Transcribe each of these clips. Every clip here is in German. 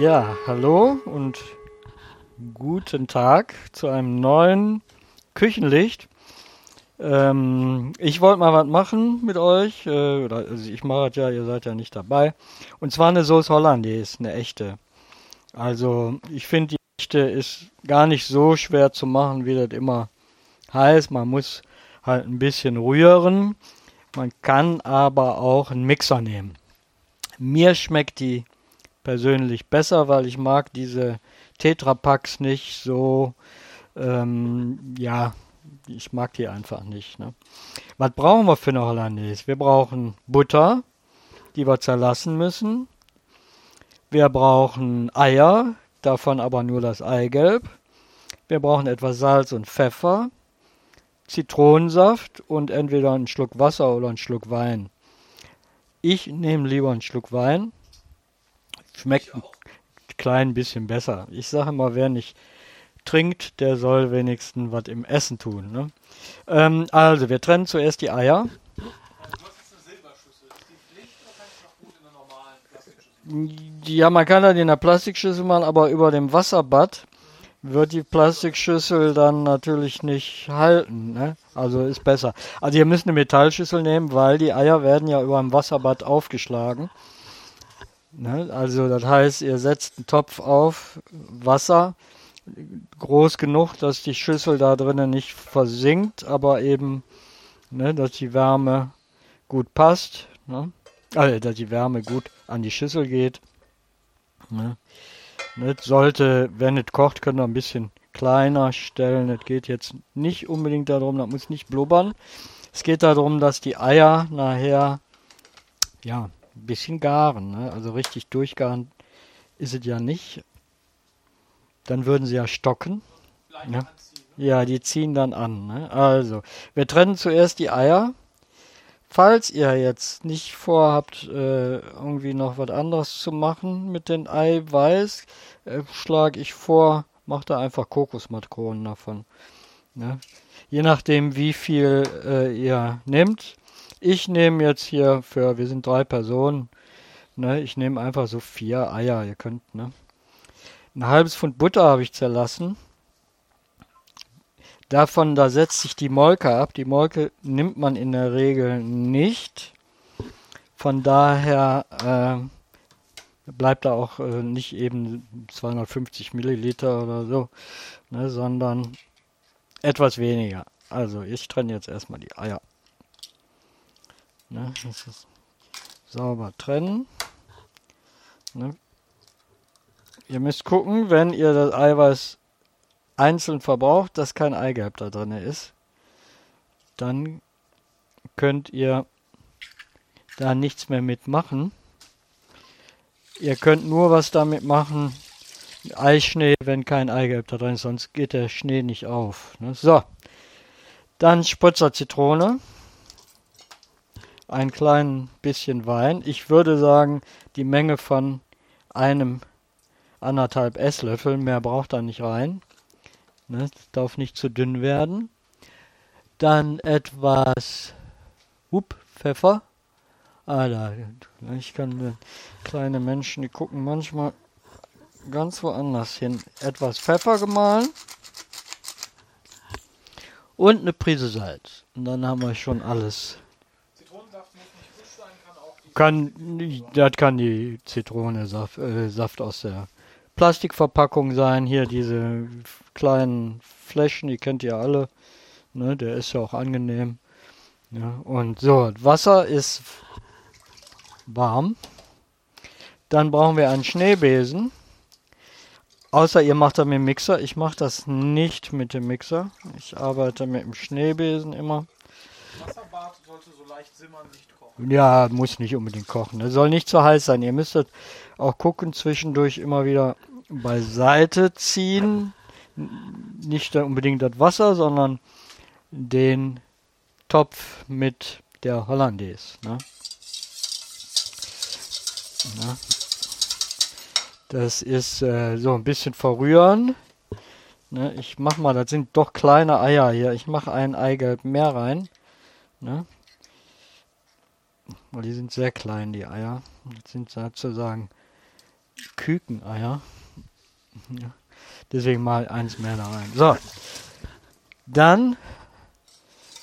Ja, hallo und guten Tag zu einem neuen Küchenlicht. Ähm, ich wollte mal was machen mit euch. Äh, oder, also ich mache es ja, ihr seid ja nicht dabei. Und zwar eine Sauce Hollandaise, eine echte. Also ich finde, die echte ist gar nicht so schwer zu machen, wie das immer heißt. Man muss halt ein bisschen rühren. Man kann aber auch einen Mixer nehmen. Mir schmeckt die persönlich besser, weil ich mag diese Tetrapacks nicht so, ähm, ja, ich mag die einfach nicht. Ne? Was brauchen wir für eine Hollandaise? Wir brauchen Butter, die wir zerlassen müssen. Wir brauchen Eier, davon aber nur das Eigelb. Wir brauchen etwas Salz und Pfeffer, Zitronensaft und entweder einen Schluck Wasser oder einen Schluck Wein. Ich nehme lieber einen Schluck Wein. Schmeckt ein klein bisschen besser. Ich sage mal, wer nicht trinkt, der soll wenigstens was im Essen tun. Ne? Ähm, also, wir trennen zuerst die Eier. Ja, man kann das in der Plastikschüssel machen, aber über dem Wasserbad wird die Plastikschüssel dann natürlich nicht halten. Ne? Also ist besser. Also ihr müsst eine Metallschüssel nehmen, weil die Eier werden ja über dem Wasserbad aufgeschlagen. Ne? Also das heißt, ihr setzt einen Topf auf, Wasser, groß genug, dass die Schüssel da drinnen nicht versinkt, aber eben, ne, dass die Wärme gut passt. Ne? Also, dass die Wärme gut an die Schüssel geht. Ne? Ne, sollte, wenn es kocht, könnt ihr ein bisschen kleiner stellen. Es geht jetzt nicht unbedingt darum, das muss nicht blubbern. Es geht darum, dass die Eier nachher ja ein bisschen garen. Ne? Also richtig durchgaren ist es ja nicht. Dann würden sie ja stocken. Ja. Ne? ja, die ziehen dann an. Ne? Also, wir trennen zuerst die Eier. Falls ihr jetzt nicht vorhabt, äh, irgendwie noch was anderes zu machen mit den Eiweiß, äh, schlage ich vor, macht da einfach Kokosmatronen davon. Ne? Je nachdem, wie viel äh, ihr nehmt. Ich nehme jetzt hier für, wir sind drei Personen, ne, ich nehme einfach so vier Eier, ihr könnt, ne. Ein halbes Pfund Butter habe ich zerlassen. Davon, da setzt sich die Molke ab. Die Molke nimmt man in der Regel nicht. Von daher äh, bleibt da auch äh, nicht eben 250 Milliliter oder so, ne, sondern etwas weniger. Also ich trenne jetzt erstmal die Eier. Ne, das ist sauber trennen. Ne. Ihr müsst gucken, wenn ihr das Eiweiß einzeln verbraucht, dass kein Eigelb da drin ist, dann könnt ihr da nichts mehr mitmachen. Ihr könnt nur was damit machen, Eischnee, wenn kein Eigelb da drin ist, sonst geht der Schnee nicht auf. Ne? So, dann Spritzer Zitrone, ein klein bisschen Wein. Ich würde sagen, die Menge von einem anderthalb Esslöffel, mehr braucht er nicht rein. Ne, darf nicht zu dünn werden. Dann etwas up, Pfeffer. Ah, da, ich kann kleine Menschen, die gucken manchmal ganz woanders hin. Etwas Pfeffer gemahlen und eine Prise Salz. Und dann haben wir schon alles. Zitronensaft muss nicht frisch sein, kann das kann die Zitrone Saft, äh, Saft aus der Plastikverpackung sein. Hier diese kleinen Fläschchen, die kennt ihr alle. Ne, der ist ja auch angenehm. Ja, und so, Wasser ist warm. Dann brauchen wir einen Schneebesen. Außer ihr macht das mit dem Mixer. Ich mache das nicht mit dem Mixer. Ich arbeite mit dem Schneebesen immer. Wasserbad sollte so leicht simmern, nicht kochen. Ja, muss nicht unbedingt kochen. Es soll nicht zu heiß sein. Ihr müsstet auch gucken, zwischendurch immer wieder beiseite ziehen. Nicht unbedingt das Wasser, sondern den Topf mit der Hollandaise. Ne? Ne? Das ist äh, so ein bisschen verrühren. Ne? Ich mach mal, das sind doch kleine Eier hier. Ich mache ein Eigelb mehr rein. Ne? Weil die sind sehr klein, die Eier. Das sind sozusagen Kükeneier. Ja. Deswegen mal eins mehr da rein. So. Dann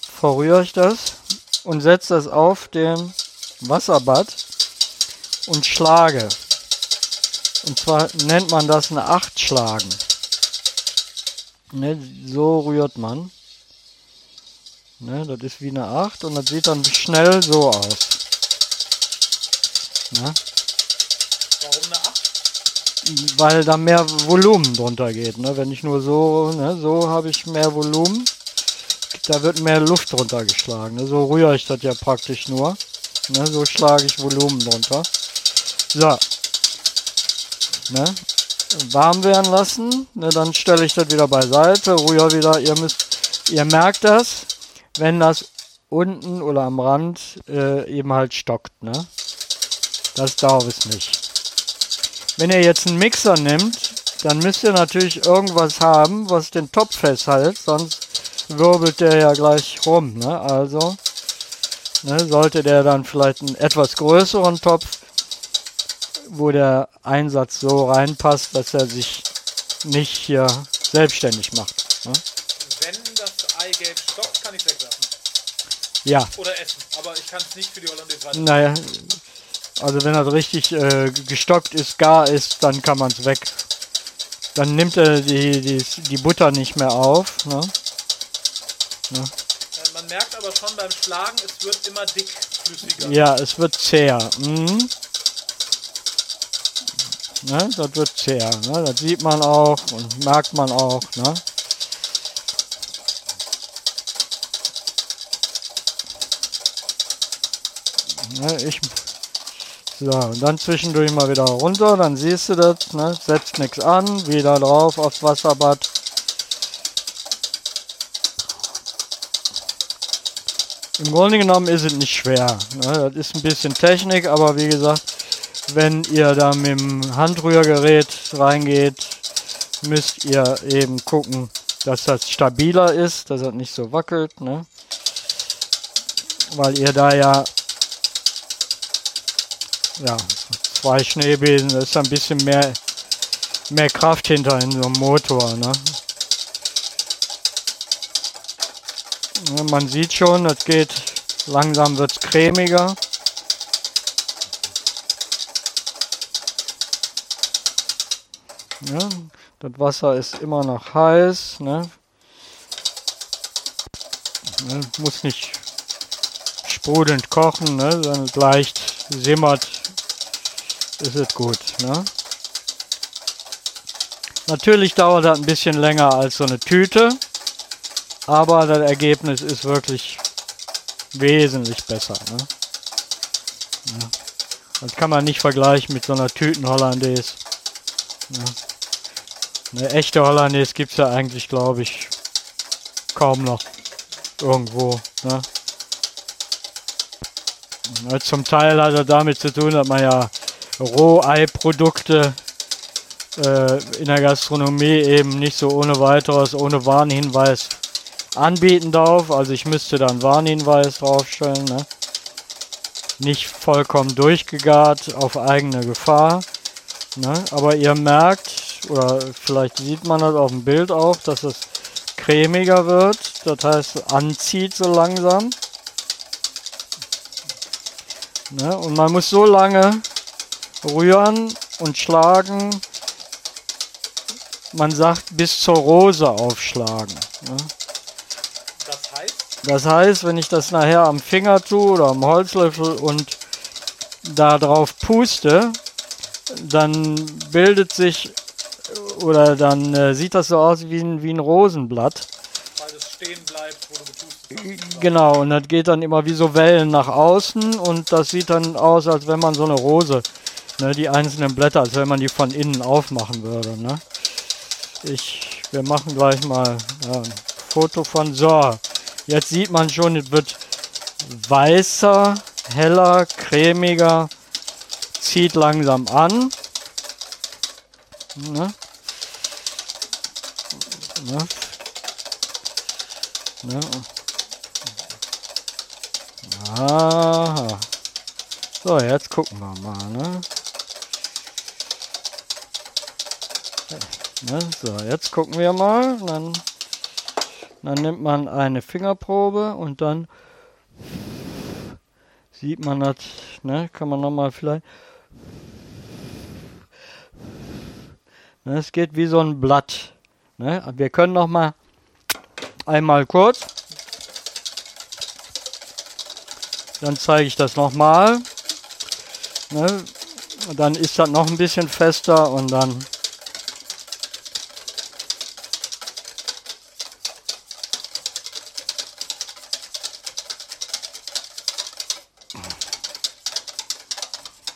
verrühre ich das und setze das auf den Wasserbad und schlage. Und zwar nennt man das eine Acht schlagen. Ne, so rührt man. Ne, das ist wie eine 8 und das sieht dann schnell so aus. Ne? Warum eine 8? Weil da mehr Volumen drunter geht. Ne? Wenn ich nur so, ne, so habe ich mehr Volumen. Da wird mehr Luft drunter geschlagen. Ne? So rühre ich das ja praktisch nur. Ne? So schlage ich Volumen drunter. So. Ne? Warm werden lassen. Ne? Dann stelle ich das wieder beiseite. Rühre wieder. Ihr müsst, ihr merkt das wenn das unten oder am Rand äh, eben halt stockt. Ne? Das darf es nicht. Wenn ihr jetzt einen Mixer nehmt, dann müsst ihr natürlich irgendwas haben, was den Topf festhält, sonst wirbelt der ja gleich rum. Ne? Also ne, sollte der dann vielleicht einen etwas größeren Topf, wo der Einsatz so reinpasst, dass er sich nicht hier selbstständig macht. Ne? Wenn das Eigelb stockt, kann ich es weglassen. Ja. Oder essen, aber ich kann es nicht für die Hollandaise weiter. Naja, also wenn das richtig äh, gestockt ist, gar ist, dann kann man es weg. Dann nimmt er die, die, die Butter nicht mehr auf. Ne? Ja. Äh, man merkt aber schon beim Schlagen, es wird immer dickflüssiger. Ja, es wird zäher. Mhm. Ne, das wird zäher. Ne? Das sieht man auch und merkt man auch. Ne? Ne, ich, so, und dann zwischendurch mal wieder runter, dann siehst du das, ne, setzt nichts an, wieder drauf aufs Wasserbad. Im Grunde genommen ist es nicht schwer. Ne? Das ist ein bisschen Technik, aber wie gesagt, wenn ihr da mit dem Handrührgerät reingeht, müsst ihr eben gucken, dass das stabiler ist, dass das nicht so wackelt. Ne? Weil ihr da ja ja, zwei Schneebesen, da ist ein bisschen mehr, mehr Kraft hinter in so einem Motor. Ne? Man sieht schon, das geht langsam wird es cremiger. Ja, das Wasser ist immer noch heiß. Ne? Ne, muss nicht sprudelnd kochen, ne, sondern leicht simmert ist es gut. Ne? Natürlich dauert das ein bisschen länger als so eine Tüte, aber das Ergebnis ist wirklich wesentlich besser. Ne? Ja. Das kann man nicht vergleichen mit so einer Tüten-Hollandaise. Ja. Eine echte Hollandaise gibt es ja eigentlich, glaube ich, kaum noch irgendwo. Ne? Zum Teil hat er damit zu tun, dass man ja Roheiprodukte äh, in der Gastronomie eben nicht so ohne weiteres, ohne Warnhinweis anbieten darf. Also ich müsste dann Warnhinweis draufstellen. Ne? Nicht vollkommen durchgegart auf eigene Gefahr. Ne? Aber ihr merkt, oder vielleicht sieht man das auf dem Bild auch, dass es cremiger wird. Das heißt, anzieht so langsam. Ne? Und man muss so lange rühren und schlagen. Man sagt bis zur Rose aufschlagen. Ne? Das heißt? Das heißt, wenn ich das nachher am Finger tue oder am Holzlöffel und da drauf puste, dann bildet sich oder dann äh, sieht das so aus wie ein, wie ein Rosenblatt. Weil es stehen bleibt, wo du gepustet Genau, und das geht dann immer wie so Wellen nach außen und das sieht dann aus, als wenn man so eine Rose Ne, die einzelnen Blätter, als wenn man die von innen aufmachen würde. Ne? Ich, wir machen gleich mal ja, ein Foto von. So, jetzt sieht man schon, es wird weißer, heller, cremiger, zieht langsam an. Ne? Ne? Ne? Aha. So, jetzt gucken wir mal. Ne? Ne, so, jetzt gucken wir mal. Dann, dann nimmt man eine Fingerprobe und dann sieht man das, ne, kann man nochmal vielleicht. Ne, es geht wie so ein Blatt. Ne? Wir können nochmal einmal kurz. Dann zeige ich das nochmal. Ne? Dann ist das noch ein bisschen fester und dann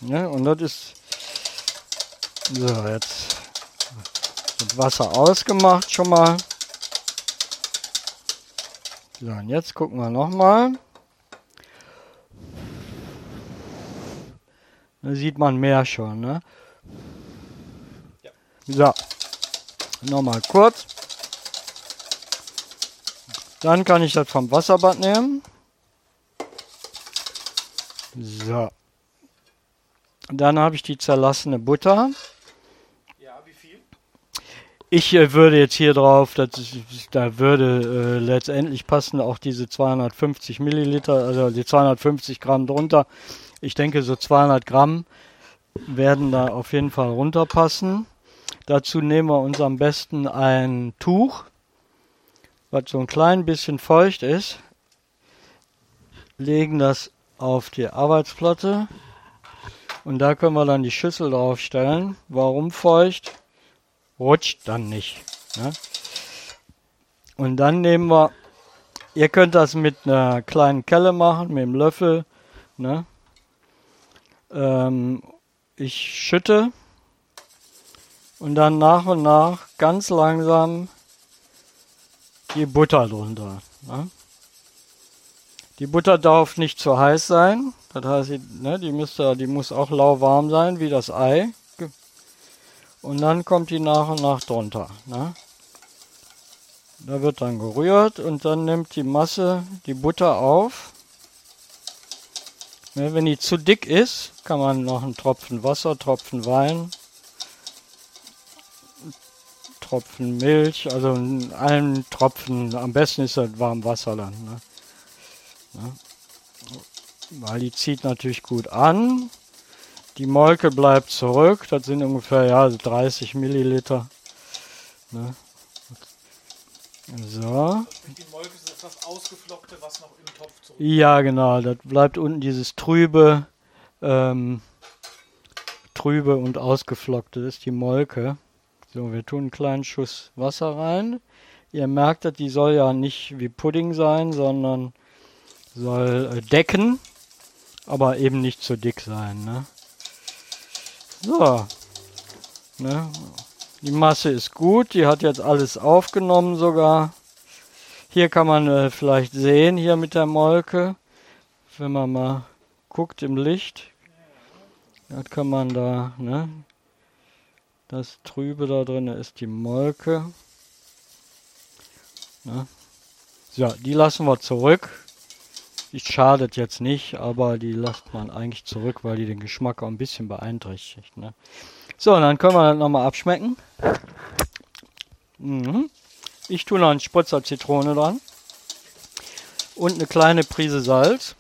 Ne? Und das ist so jetzt das Wasser ausgemacht schon mal. So, und jetzt gucken wir nochmal. Da sieht man mehr schon, ne? Ja. So. Nochmal kurz. Dann kann ich das vom Wasserbad nehmen. So. Dann habe ich die zerlassene Butter. Ja, wie viel? Ich äh, würde jetzt hier drauf, das, da würde äh, letztendlich passen auch diese 250 Milliliter, also die 250 Gramm drunter. Ich denke, so 200 Gramm werden da auf jeden Fall runterpassen. Dazu nehmen wir uns am besten ein Tuch, was so ein klein bisschen feucht ist, legen das auf die Arbeitsplatte und da können wir dann die Schüssel draufstellen. Warum feucht? Rutscht dann nicht. Ne? Und dann nehmen wir, ihr könnt das mit einer kleinen Kelle machen, mit einem Löffel. Ne? Ähm, ich schütte und dann nach und nach ganz langsam die Butter drunter. Ne? Die Butter darf nicht zu heiß sein. Das heißt, die, ne, die, müsste, die muss auch lauwarm sein, wie das Ei. Und dann kommt die nach und nach drunter. Ne? Da wird dann gerührt und dann nimmt die Masse die Butter auf. Ne, wenn die zu dick ist, kann man noch einen Tropfen Wasser, Tropfen Wein, Tropfen Milch, also einen Tropfen, am besten ist das warm Wasser dann. Ne? Weil die zieht natürlich gut an. Die Molke bleibt zurück. Das sind ungefähr ja, 30 Milliliter. Ne? So. Die Molke ist etwas ausgeflockte, was noch im Topf zurück. Ja, genau. Das bleibt unten dieses trübe, ähm, trübe und ausgeflockte. Das ist die Molke. So, wir tun einen kleinen Schuss Wasser rein. Ihr merkt, die soll ja nicht wie Pudding sein, sondern soll äh, decken, aber eben nicht zu dick sein. Ne? So. Ne? Die Masse ist gut, die hat jetzt alles aufgenommen sogar. Hier kann man äh, vielleicht sehen, hier mit der Molke, wenn man mal guckt im Licht. Das kann man da, ne? Das Trübe da drin ist die Molke. Ne? So, die lassen wir zurück. Die schadet jetzt nicht, aber die lässt man eigentlich zurück, weil die den Geschmack auch ein bisschen beeinträchtigt. Ne? So, dann können wir das nochmal abschmecken. Mhm. Ich tue noch einen Spritzer Zitrone dran. Und eine kleine Prise Salz.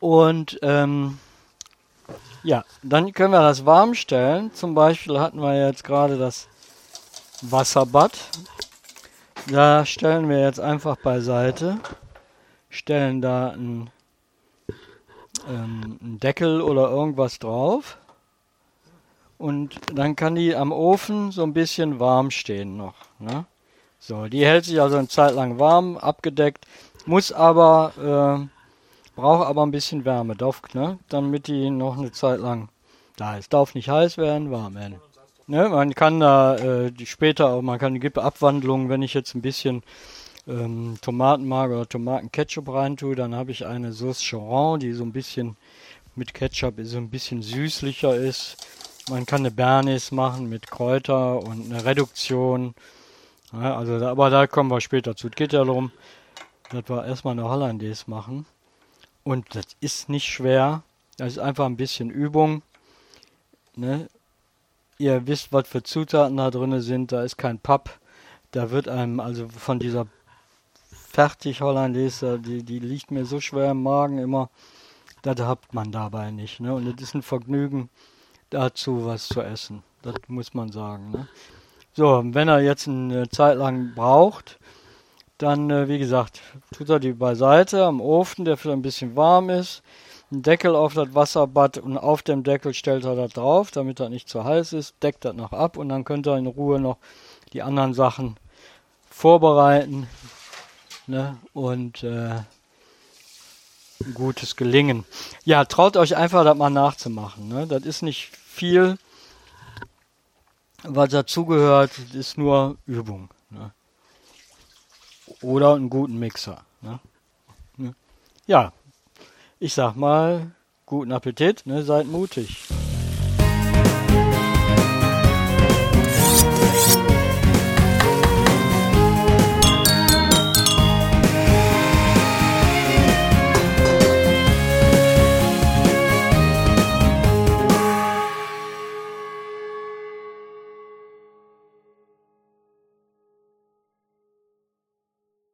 Und ähm, ja, dann können wir das warm stellen. Zum Beispiel hatten wir jetzt gerade das Wasserbad. Da stellen wir jetzt einfach beiseite, stellen da einen, ähm, einen Deckel oder irgendwas drauf und dann kann die am Ofen so ein bisschen warm stehen noch. Ne? So, die hält sich also eine Zeit lang warm, abgedeckt, muss aber, äh, braucht aber ein bisschen Wärme, darf, ne? damit die noch eine Zeit lang da ist. Darf nicht heiß werden, warm werden. Ne, man kann da äh, die später auch, man kann gibt Abwandlungen, wenn ich jetzt ein bisschen ähm, Tomatenmark oder Tomatenketchup reintue, dann habe ich eine Sauce Choron, die so ein bisschen mit Ketchup so ein bisschen süßlicher ist. Man kann eine Bernis machen mit Kräuter und eine Reduktion. Ja, also, aber da kommen wir später zu. Es geht ja darum, dass wir erstmal eine Hollandaise machen. Und das ist nicht schwer. Das ist einfach ein bisschen Übung. Ne? Ihr wisst, was für Zutaten da drin sind. Da ist kein Papp. Da wird einem also von dieser fertig Hollandaise, die, die liegt mir so schwer im Magen immer. Das hat man dabei nicht. Ne? Und es ist ein Vergnügen, dazu was zu essen. Das muss man sagen. Ne? So, wenn er jetzt eine Zeit lang braucht, dann, äh, wie gesagt, tut er die beiseite am Ofen, der für ein bisschen warm ist. Ein Deckel auf das Wasserbad und auf dem Deckel stellt er das drauf, damit das nicht zu heiß ist, deckt das noch ab und dann könnt ihr in Ruhe noch die anderen Sachen vorbereiten ne? und äh, gutes Gelingen. Ja, traut euch einfach, das mal nachzumachen. Ne? Das ist nicht viel, was dazugehört, ist nur Übung. Ne? Oder einen guten Mixer. Ne? Ja, ich sag mal, guten Appetit, ne? seid mutig.